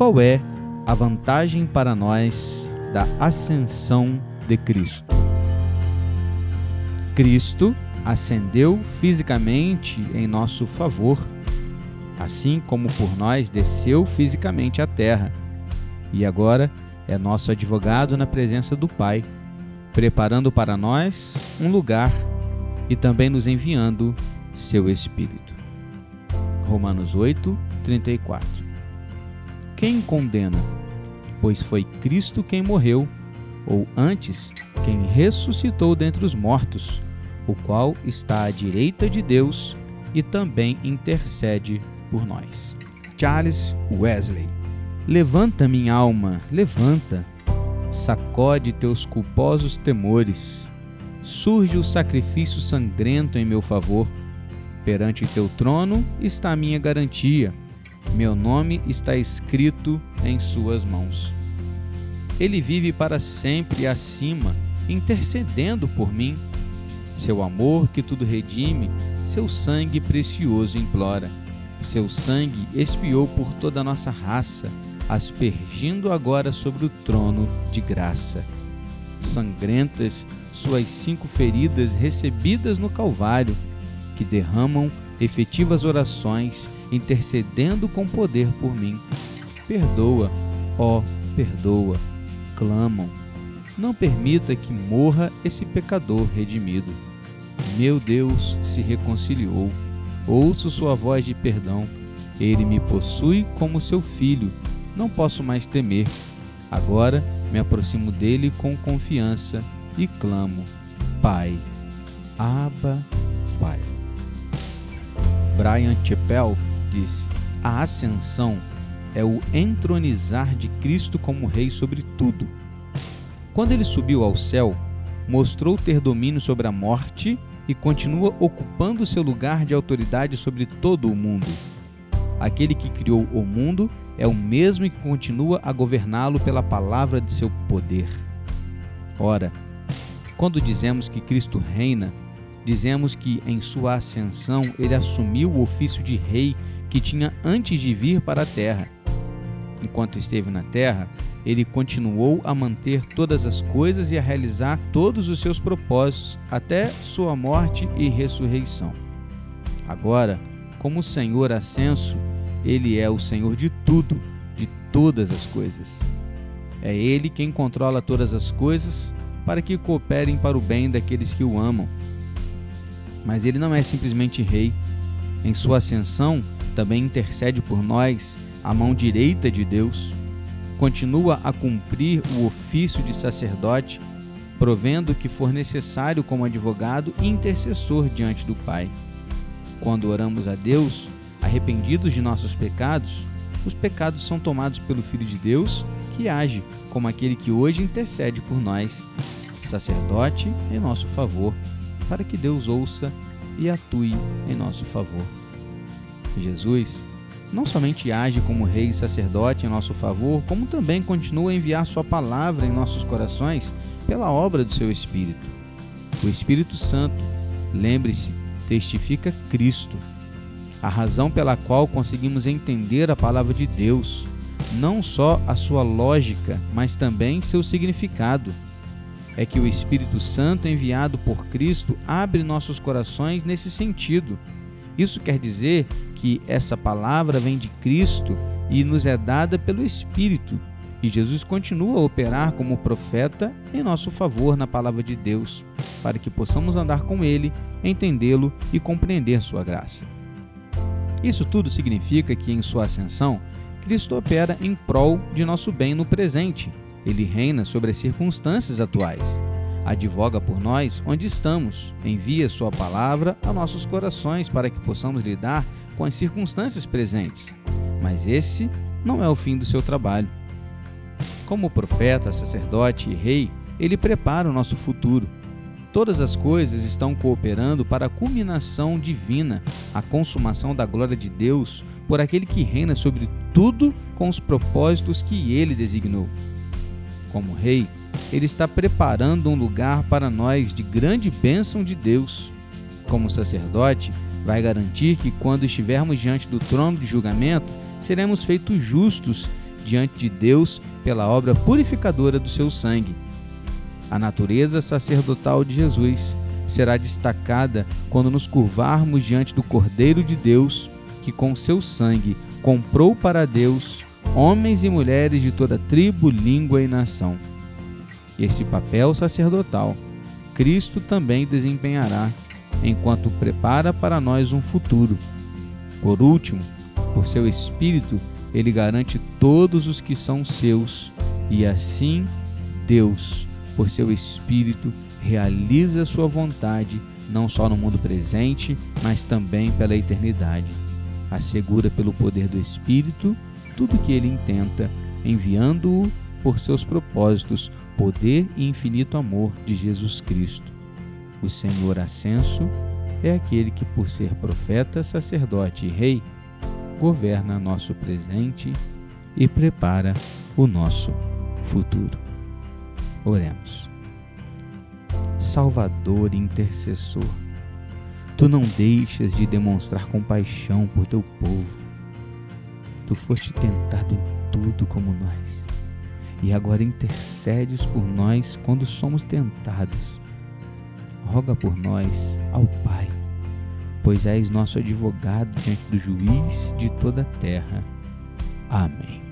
qual é a vantagem para nós da ascensão de Cristo? Cristo ascendeu fisicamente em nosso favor, assim como por nós desceu fisicamente à terra, e agora é nosso advogado na presença do Pai, preparando para nós um lugar e também nos enviando seu Espírito. Romanos 8, 34. Quem condena? Pois foi Cristo quem morreu, ou antes, quem ressuscitou dentre os mortos, o qual está à direita de Deus e também intercede por nós. Charles Wesley. Levanta, minha alma, levanta, sacode teus culposos temores. Surge o sacrifício sangrento em meu favor Perante teu trono está a minha garantia. Meu nome está escrito em suas mãos. Ele vive para sempre acima, intercedendo por mim. Seu amor que tudo redime, seu sangue precioso implora. Seu sangue expiou por toda a nossa raça, aspergindo agora sobre o trono de graça. Sangrentas suas cinco feridas recebidas no Calvário que derramam efetivas orações, intercedendo com poder por mim. Perdoa, ó, perdoa, clamam. Não permita que morra esse pecador redimido. Meu Deus se reconciliou. Ouço sua voz de perdão. Ele me possui como seu filho. Não posso mais temer. Agora me aproximo dele com confiança e clamo: Pai, Abba, Pai. Brian Chappell diz: A ascensão é o entronizar de Cristo como Rei sobre tudo. Quando ele subiu ao céu, mostrou ter domínio sobre a morte e continua ocupando seu lugar de autoridade sobre todo o mundo. Aquele que criou o mundo é o mesmo que continua a governá-lo pela palavra de seu poder. Ora, quando dizemos que Cristo reina, dizemos que em sua ascensão ele assumiu o ofício de rei que tinha antes de vir para a terra. Enquanto esteve na terra, ele continuou a manter todas as coisas e a realizar todos os seus propósitos até sua morte e ressurreição. Agora, como Senhor ascenso, ele é o Senhor de tudo, de todas as coisas. É ele quem controla todas as coisas para que cooperem para o bem daqueles que o amam mas ele não é simplesmente rei. Em sua ascensão, também intercede por nós, a mão direita de Deus. Continua a cumprir o ofício de sacerdote, provendo o que for necessário como advogado e intercessor diante do Pai. Quando oramos a Deus, arrependidos de nossos pecados, os pecados são tomados pelo Filho de Deus, que age como aquele que hoje intercede por nós, sacerdote em nosso favor para que Deus ouça e atue em nosso favor. Jesus não somente age como rei e sacerdote em nosso favor, como também continua a enviar sua palavra em nossos corações pela obra do seu Espírito. O Espírito Santo, lembre-se, testifica Cristo, a razão pela qual conseguimos entender a palavra de Deus, não só a sua lógica, mas também seu significado é que o Espírito Santo enviado por Cristo abre nossos corações nesse sentido. Isso quer dizer que essa palavra vem de Cristo e nos é dada pelo Espírito. E Jesus continua a operar como profeta em nosso favor na palavra de Deus, para que possamos andar com Ele, entendê-lo e compreender Sua graça. Isso tudo significa que, em Sua ascensão, Cristo opera em prol de nosso bem no presente ele reina sobre as circunstâncias atuais. Advoga por nós onde estamos, envia Sua palavra a nossos corações para que possamos lidar com as circunstâncias presentes. Mas esse não é o fim do seu trabalho. Como profeta, sacerdote e rei, ele prepara o nosso futuro. Todas as coisas estão cooperando para a culminação divina, a consumação da glória de Deus por aquele que reina sobre tudo com os propósitos que ele designou como rei, ele está preparando um lugar para nós de grande bênção de Deus. Como sacerdote, vai garantir que quando estivermos diante do trono de julgamento, seremos feitos justos diante de Deus pela obra purificadora do seu sangue. A natureza sacerdotal de Jesus será destacada quando nos curvarmos diante do Cordeiro de Deus, que com seu sangue comprou para Deus homens e mulheres de toda tribo, língua e nação. Esse papel sacerdotal Cristo também desempenhará enquanto prepara para nós um futuro. Por último, por seu Espírito, ele garante todos os que são seus, e assim Deus, por seu Espírito, realiza sua vontade não só no mundo presente, mas também pela eternidade. Assegura pelo poder do Espírito tudo o que ele intenta, enviando-o por seus propósitos, poder e infinito amor de Jesus Cristo. O Senhor ascenso é aquele que, por ser profeta, sacerdote e rei, governa nosso presente e prepara o nosso futuro. Oremos. Salvador e intercessor, tu não deixas de demonstrar compaixão por teu povo. Tu foste tentado em tudo como nós, e agora intercedes por nós quando somos tentados. Roga por nós ao Pai, pois és nosso advogado diante do juiz de toda a terra. Amém.